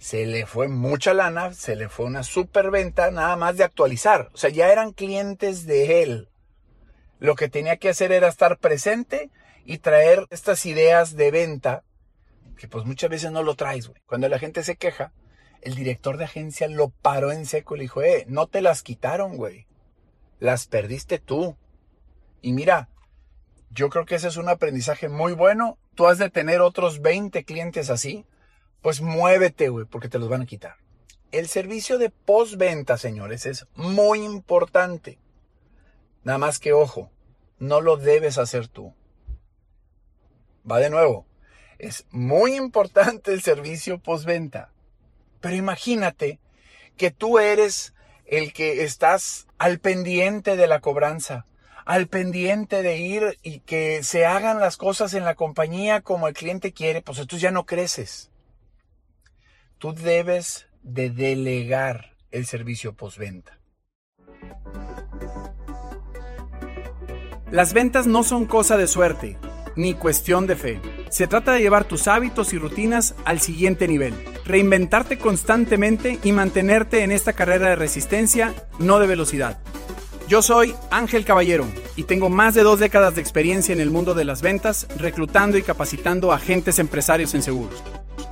se le fue mucha lana, se le fue una superventa nada más de actualizar. O sea, ya eran clientes de él. Lo que tenía que hacer era estar presente y traer estas ideas de venta, que pues muchas veces no lo traes, güey. Cuando la gente se queja, el director de agencia lo paró en seco y le dijo, eh, no te las quitaron, güey. Las perdiste tú. Y mira, yo creo que ese es un aprendizaje muy bueno. Tú has de tener otros 20 clientes así pues muévete, güey, porque te los van a quitar. El servicio de postventa, señores, es muy importante. Nada más que ojo, no lo debes hacer tú. Va de nuevo. Es muy importante el servicio postventa. Pero imagínate que tú eres el que estás al pendiente de la cobranza, al pendiente de ir y que se hagan las cosas en la compañía como el cliente quiere, pues tú ya no creces. Tú debes de delegar el servicio postventa. Las ventas no son cosa de suerte, ni cuestión de fe. Se trata de llevar tus hábitos y rutinas al siguiente nivel, reinventarte constantemente y mantenerte en esta carrera de resistencia, no de velocidad. Yo soy Ángel Caballero y tengo más de dos décadas de experiencia en el mundo de las ventas, reclutando y capacitando agentes empresarios en seguros.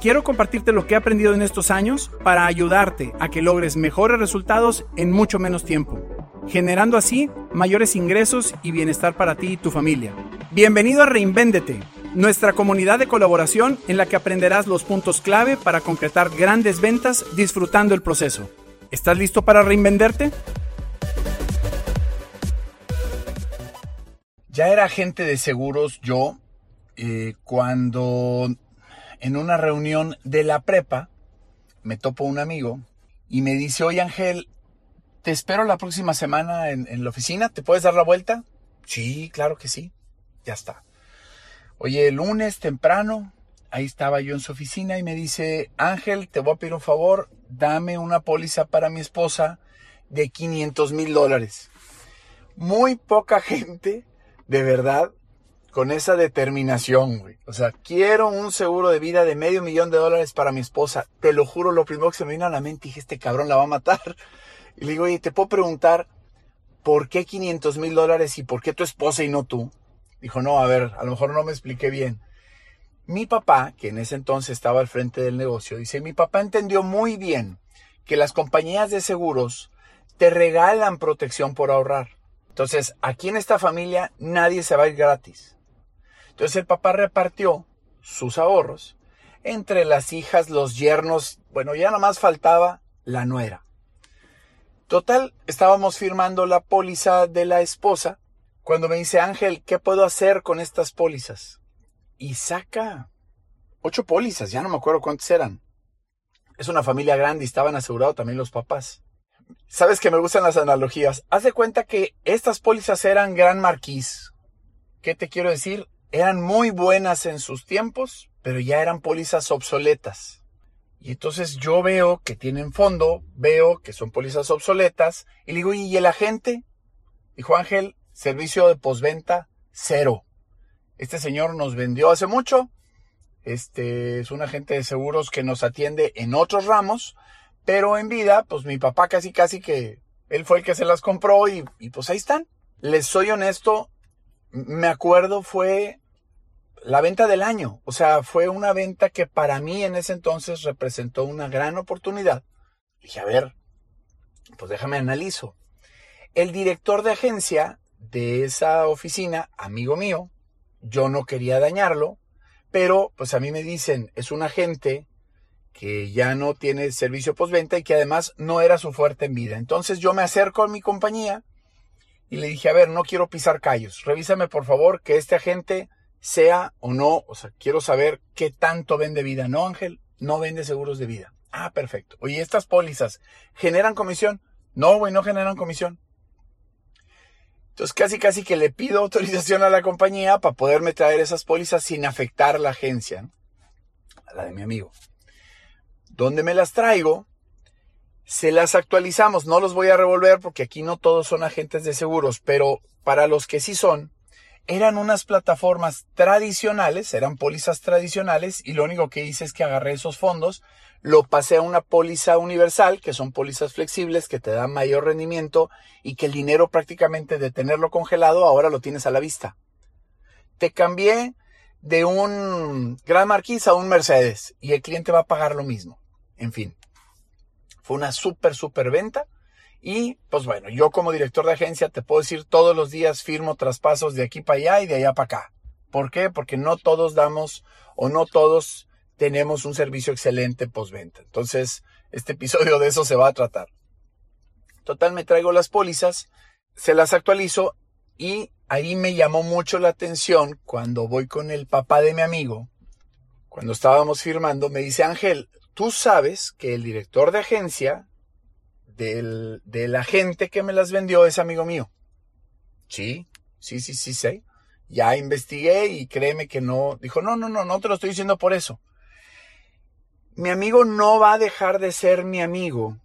Quiero compartirte lo que he aprendido en estos años para ayudarte a que logres mejores resultados en mucho menos tiempo, generando así mayores ingresos y bienestar para ti y tu familia. Bienvenido a Reinvéndete, nuestra comunidad de colaboración en la que aprenderás los puntos clave para concretar grandes ventas disfrutando el proceso. ¿Estás listo para reinvenderte? Ya era agente de seguros yo eh, cuando en una reunión de la prepa, me topo un amigo y me dice, oye Ángel, te espero la próxima semana en, la oficina, ¿te puedes dar la vuelta? Sí, claro que sí, ya está. Oye, el lunes temprano, ahí estaba yo en su oficina y me dice, Ángel, te voy a pedir un favor, dame una póliza para mi esposa de 500 mil dólares. Muy poca gente, de verdad, con esa determinación, güey. O sea, quiero un seguro de vida de medio millón de dólares para mi esposa. Te lo juro, lo primero que se me vino a la mente, dije, este cabrón la va a matar. Y le digo, oye, ¿te puedo preguntar por qué 500 mil dólares y por qué tu esposa y no tú? Dijo, no, a ver, a lo mejor no me expliqué bien. Mi papá, que en ese entonces estaba al frente del negocio, dice, mi papá entendió muy bien que las compañías de seguros te regalan protección por ahorrar. Entonces, aquí en esta familia nadie se va a ir gratis. Entonces el papá repartió sus ahorros entre las hijas, los yernos, bueno, ya nomás faltaba la nuera. Total, estábamos firmando la póliza de la esposa cuando me dice Ángel, ¿qué puedo hacer con estas pólizas? Y saca ocho pólizas, ya no me acuerdo cuántas eran. Es una familia grande y estaban asegurados también los papás. Sabes que me gustan las analogías. Haz de cuenta que estas pólizas eran gran marquís. ¿Qué te quiero decir? Eran muy buenas en sus tiempos, pero ya eran pólizas obsoletas. Y entonces yo veo que tienen fondo, veo que son pólizas obsoletas, y le digo, ¿y el agente? Dijo Ángel, servicio de posventa cero. Este señor nos vendió hace mucho, este es un agente de seguros que nos atiende en otros ramos, pero en vida, pues mi papá casi casi que él fue el que se las compró y, y pues ahí están. Les soy honesto, me acuerdo fue la venta del año. O sea, fue una venta que para mí en ese entonces representó una gran oportunidad. Dije, a ver, pues déjame analizo. El director de agencia de esa oficina, amigo mío, yo no quería dañarlo, pero pues a mí me dicen, es un agente que ya no tiene servicio postventa y que además no era su fuerte en vida. Entonces yo me acerco a mi compañía y le dije, a ver, no quiero pisar callos. Revísame por favor que este agente sea o no, o sea, quiero saber qué tanto vende vida. No, Ángel, no vende seguros de vida. Ah, perfecto. Oye, estas pólizas, ¿generan comisión? No, güey, no generan comisión. Entonces casi casi que le pido autorización a la compañía para poderme traer esas pólizas sin afectar la agencia, a la de mi amigo. Donde me las traigo, se las actualizamos. No los voy a revolver porque aquí no todos son agentes de seguros, pero para los que sí son, eran unas plataformas tradicionales, eran pólizas tradicionales y lo único que hice es que agarré esos fondos, lo pasé a una póliza universal, que son pólizas flexibles que te dan mayor rendimiento y que el dinero prácticamente de tenerlo congelado ahora lo tienes a la vista. Te cambié de un Gran Marquis a un Mercedes y el cliente va a pagar lo mismo. En fin, fue una súper, súper venta y pues bueno, yo como director de agencia te puedo decir todos los días firmo traspasos de aquí para allá y de allá para acá. ¿Por qué? Porque no todos damos o no todos tenemos un servicio excelente postventa. Entonces, este episodio de eso se va a tratar. Total, me traigo las pólizas, se las actualizo y ahí me llamó mucho la atención cuando voy con el papá de mi amigo, cuando estábamos firmando, me dice Ángel, tú sabes que el director de agencia del, del agente que me las vendió es amigo mío. Sí, sí, sí, sí, sé. Ya investigué y créeme que no. Dijo, no, no, no, no te lo estoy diciendo por eso. Mi amigo no va a dejar de ser mi amigo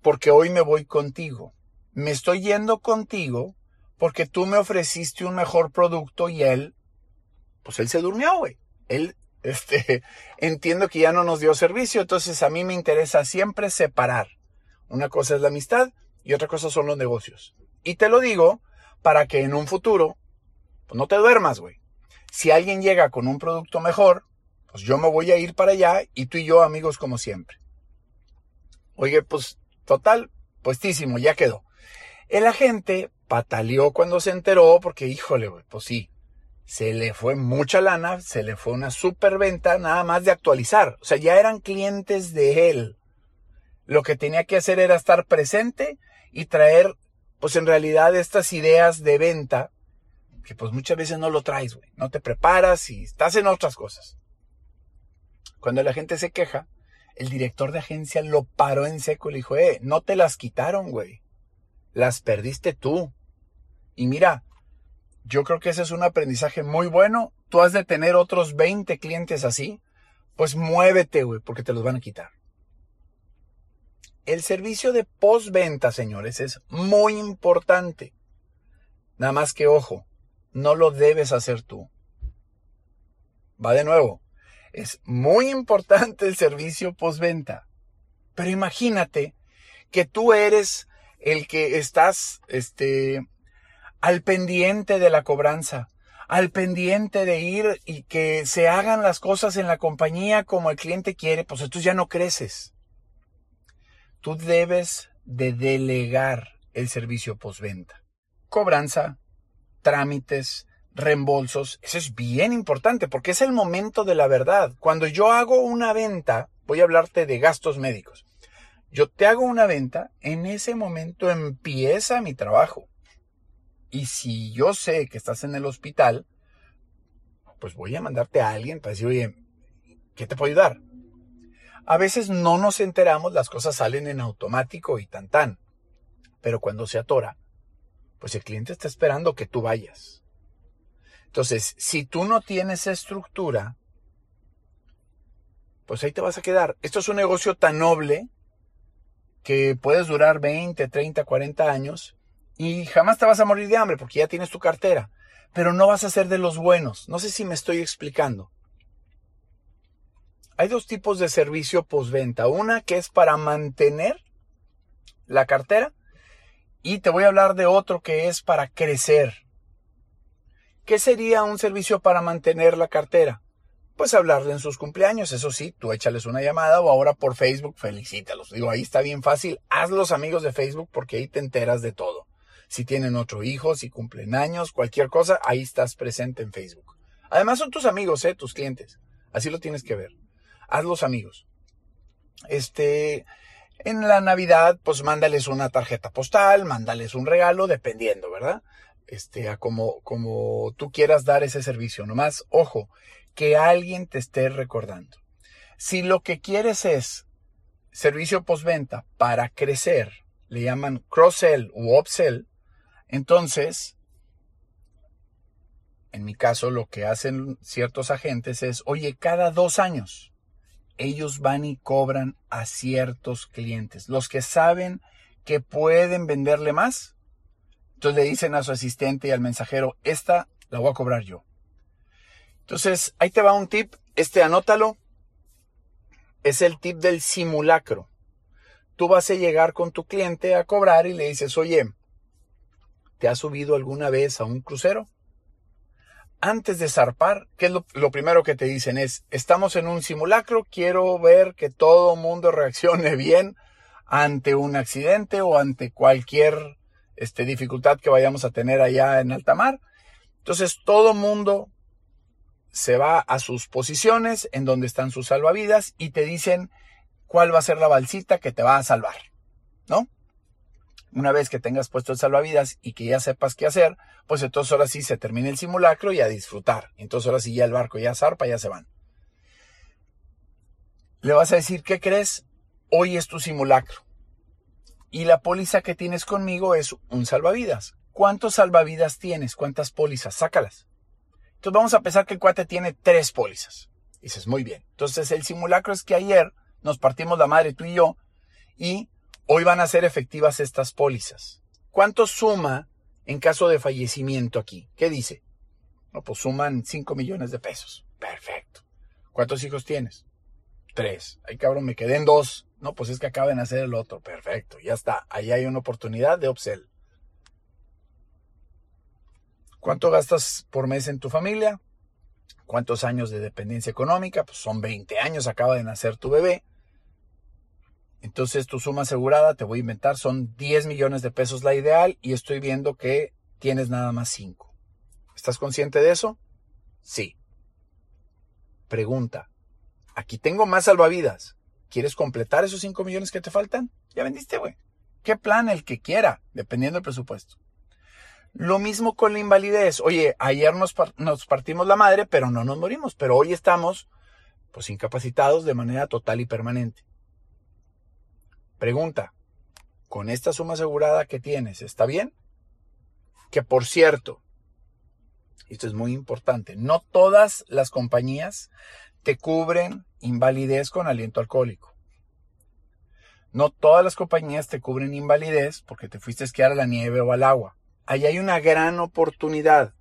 porque hoy me voy contigo. Me estoy yendo contigo porque tú me ofreciste un mejor producto y él, pues él se durmió, güey. Él, este, entiendo que ya no nos dio servicio, entonces a mí me interesa siempre separar. Una cosa es la amistad y otra cosa son los negocios. Y te lo digo para que en un futuro, pues no te duermas, güey. Si alguien llega con un producto mejor, pues yo me voy a ir para allá y tú y yo amigos como siempre. Oye, pues total, puestísimo, ya quedó. El agente pataleó cuando se enteró porque, híjole, güey, pues sí, se le fue mucha lana, se le fue una superventa nada más de actualizar. O sea, ya eran clientes de él. Lo que tenía que hacer era estar presente y traer, pues en realidad, estas ideas de venta, que pues muchas veces no lo traes, güey. No te preparas y estás en otras cosas. Cuando la gente se queja, el director de agencia lo paró en seco y le dijo, eh, no te las quitaron, güey. Las perdiste tú. Y mira, yo creo que ese es un aprendizaje muy bueno. Tú has de tener otros 20 clientes así. Pues muévete, güey, porque te los van a quitar. El servicio de postventa, señores, es muy importante. Nada más que ojo, no lo debes hacer tú. Va de nuevo. Es muy importante el servicio postventa. Pero imagínate que tú eres el que estás este al pendiente de la cobranza, al pendiente de ir y que se hagan las cosas en la compañía como el cliente quiere, pues entonces ya no creces tú debes de delegar el servicio postventa. Cobranza, trámites, reembolsos, eso es bien importante porque es el momento de la verdad. Cuando yo hago una venta, voy a hablarte de gastos médicos. Yo te hago una venta, en ese momento empieza mi trabajo. Y si yo sé que estás en el hospital, pues voy a mandarte a alguien para decir, oye, ¿qué te puedo ayudar? A veces no nos enteramos, las cosas salen en automático y tan tan. Pero cuando se atora, pues el cliente está esperando que tú vayas. Entonces, si tú no tienes estructura, pues ahí te vas a quedar. Esto es un negocio tan noble que puedes durar 20, 30, 40 años y jamás te vas a morir de hambre porque ya tienes tu cartera. Pero no vas a ser de los buenos. No sé si me estoy explicando. Hay dos tipos de servicio postventa. Una que es para mantener la cartera y te voy a hablar de otro que es para crecer. ¿Qué sería un servicio para mantener la cartera? Pues hablarle en sus cumpleaños, eso sí, tú échales una llamada o ahora por Facebook, felicítalos. Digo, ahí está bien fácil, haz los amigos de Facebook porque ahí te enteras de todo. Si tienen otro hijo, si cumplen años, cualquier cosa, ahí estás presente en Facebook. Además son tus amigos, eh, tus clientes. Así lo tienes que ver hazlos amigos. Este, en la Navidad, pues mándales una tarjeta postal, mándales un regalo, dependiendo, ¿verdad? Este, a como, como tú quieras dar ese servicio. Nomás, ojo, que alguien te esté recordando. Si lo que quieres es servicio postventa para crecer, le llaman cross-sell u upsell, entonces, en mi caso, lo que hacen ciertos agentes es, oye, cada dos años, ellos van y cobran a ciertos clientes. Los que saben que pueden venderle más, entonces le dicen a su asistente y al mensajero, esta la voy a cobrar yo. Entonces, ahí te va un tip, este anótalo, es el tip del simulacro. Tú vas a llegar con tu cliente a cobrar y le dices, oye, ¿te has subido alguna vez a un crucero? Antes de zarpar, ¿qué es lo, primero que te dicen? Es, estamos en un simulacro, quiero ver que todo mundo reaccione bien ante un accidente o ante cualquier este, dificultad que vayamos a tener allá en alta mar. Entonces todo mundo se va a sus posiciones en donde están sus salvavidas y te dicen cuál va a ser la balsita que te va a salvar, ¿no? Una vez que tengas puesto el salvavidas y que ya sepas qué hacer, pues entonces ahora sí se termina el simulacro y a disfrutar. Entonces ahora sí ya el barco ya zarpa, ya se van. Le vas a decir, ¿qué crees? Hoy es tu simulacro. Y la póliza que tienes conmigo es un salvavidas. ¿Cuántos salvavidas tienes? ¿Cuántas pólizas? Sácalas. Entonces vamos a pensar que el cuate tiene tres pólizas. Dices, muy bien. Entonces el simulacro es que ayer nos partimos la madre tú y yo y hoy van a ser efectivas estas pólizas. ¿Cuánto suma en caso de fallecimiento aquí? ¿Qué dice? No, pues suman 5 millones de pesos. Perfecto. ¿Cuántos hijos tienes? Tres. Ay, cabrón, me quedé en dos. No, pues es que acaba de nacer el otro. Perfecto. Ya está. Ahí hay una oportunidad de upsell. ¿Cuánto gastas por mes en tu familia? ¿Cuántos años de dependencia económica? Pues son 20 años, acaba de nacer tu bebé. Entonces tu suma asegurada, te voy a inventar, son 10 millones de pesos la ideal y estoy viendo que tienes nada más 5. ¿Estás consciente de eso? Sí. Pregunta. Aquí tengo más salvavidas. ¿Quieres completar esos 5 millones que te faltan? Ya vendiste, güey. ¿Qué plan? El que quiera, dependiendo del presupuesto. Lo mismo con la invalidez. Oye, ayer nos, nos, partimos la madre, pero no nos morimos. Pero hoy estamos, pues, incapacitados de manera total y permanente. Pregunta, ¿con esta suma asegurada que tienes, está bien? Que por cierto, esto es muy importante, no todas las compañías te cubren invalidez con aliento alcohólico. No todas las compañías te cubren invalidez porque te fuiste a esquiar a la nieve o al agua ahí hay una gran oportunidad.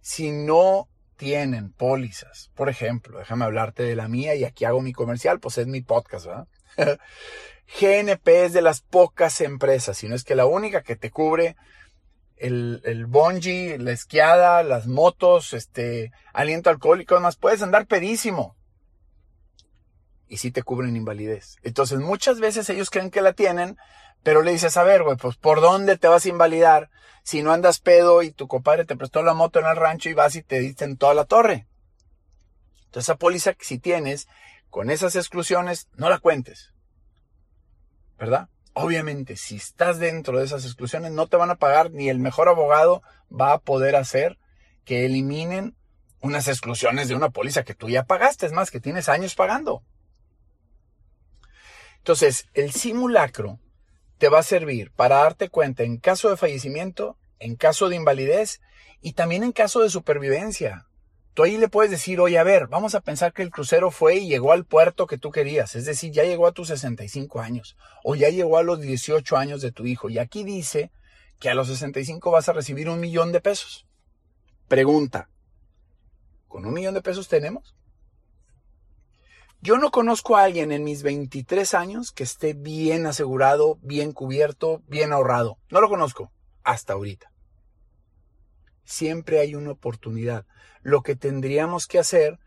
Si no tienen pólizas, por ejemplo, déjame hablarte de la mía y aquí hago mi comercial, pues es mi podcast, ¿verdad? GNP es de las pocas empresas, si no es que la única que te cubre el, el bungee, la esquiada, las motos, este, aliento alcohólico, además puedes andar pedísimo. Y sí te cubren invalidez. Entonces muchas veces ellos creen que la tienen, pero le dices, a ver, güey, pues ¿por dónde te vas a invalidar si no andas pedo y tu compadre te prestó la moto en el rancho y vas y te diste en toda la torre? Entonces esa póliza que si tienes, con esas exclusiones, no la cuentes. ¿Verdad? Obviamente, si estás dentro de esas exclusiones, no te van a pagar ni el mejor abogado va a poder hacer que eliminen unas exclusiones de una póliza que tú ya pagaste, es más, que tienes años pagando. Entonces, el simulacro te va a servir para darte cuenta en caso de fallecimiento, en caso de invalidez y también en caso de supervivencia. Tú ahí le puedes decir, oye, a ver, vamos a pensar que el crucero fue y llegó al puerto que tú querías, es decir, ya llegó a tus 65 años o ya llegó a los 18 años de tu hijo y aquí dice que a los 65 vas a recibir un millón de pesos. Pregunta, ¿con un millón de pesos tenemos? Yo no conozco a alguien en mis 23 años que esté bien asegurado, bien cubierto, bien ahorrado. No lo conozco hasta ahorita. Siempre hay una oportunidad. Lo que tendríamos que hacer,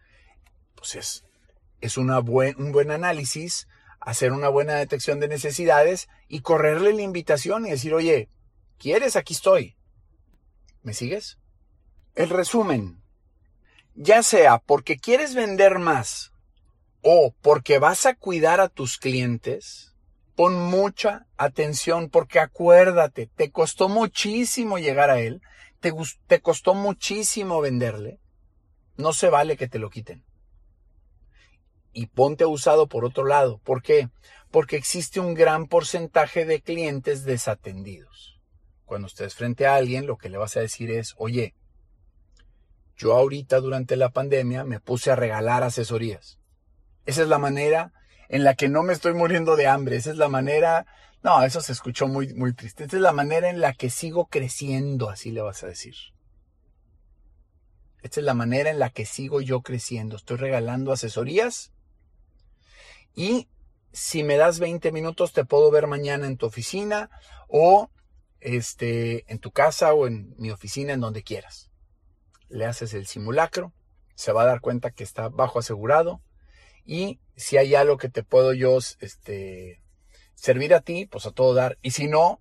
pues es, es una un buen análisis, hacer una buena detección de necesidades y correrle la invitación y decir, oye, ¿quieres? Aquí estoy. ¿Me sigues? El resumen. Ya sea porque quieres vender más o porque vas a cuidar a tus clientes, pon mucha atención porque acuérdate, te costó muchísimo llegar a él, te, costó muchísimo venderle, no se vale que te lo quiten. Y ponte usado por otro lado. ¿Por qué? Porque existe un gran porcentaje de clientes desatendidos. Cuando estés frente a alguien, lo que le vas a decir es, oye, yo ahorita durante la pandemia me puse a regalar asesorías. Esa es la manera en la que no me estoy muriendo de hambre. Esa es la manera... No, eso se escuchó muy, muy triste. Esa es la manera en la que sigo creciendo, así le vas a decir. Esta es la manera en la que sigo yo creciendo. Estoy regalando asesorías y si me das 20 minutos te puedo ver mañana en tu oficina o este, en tu casa o en mi oficina, en donde quieras. Le haces el simulacro, se va a dar cuenta que está bajo asegurado y si hay algo que te puedo yo este, servir a ti, pues a todo dar. Y si no,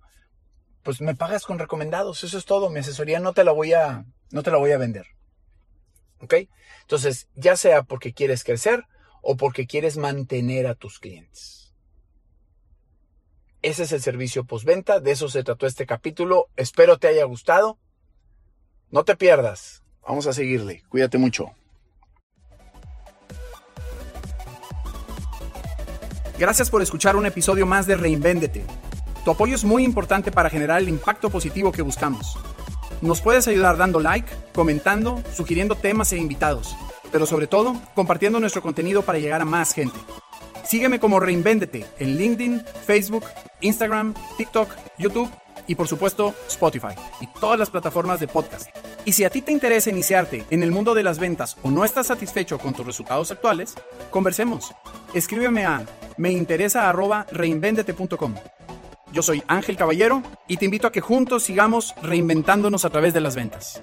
pues me pagas con recomendados. Eso es todo. Mi asesoría no te la voy a, no te la voy a vender. ¿Ok? Entonces, ya sea porque quieres crecer o porque quieres mantener a tus clientes. Ese es el servicio postventa, de eso se trató este capítulo. Espero te haya gustado. No te pierdas. Vamos a seguirle. Cuídate mucho. Gracias por escuchar un episodio más de Reinvéndete. Tu apoyo es muy importante para generar el impacto positivo que buscamos. Nos puedes ayudar dando like, comentando, sugiriendo temas e invitados, pero sobre todo compartiendo nuestro contenido para llegar a más gente. Sígueme como Reinvéndete en LinkedIn, Facebook, Instagram, TikTok, YouTube y por supuesto Spotify y todas las plataformas de podcast. Y si a ti te interesa iniciarte en el mundo de las ventas o no estás satisfecho con tus resultados actuales, conversemos. Escríbeme a meinteresa@reinvendete.com. Yo soy Ángel Caballero y te invito a que juntos sigamos reinventándonos a través de las ventas.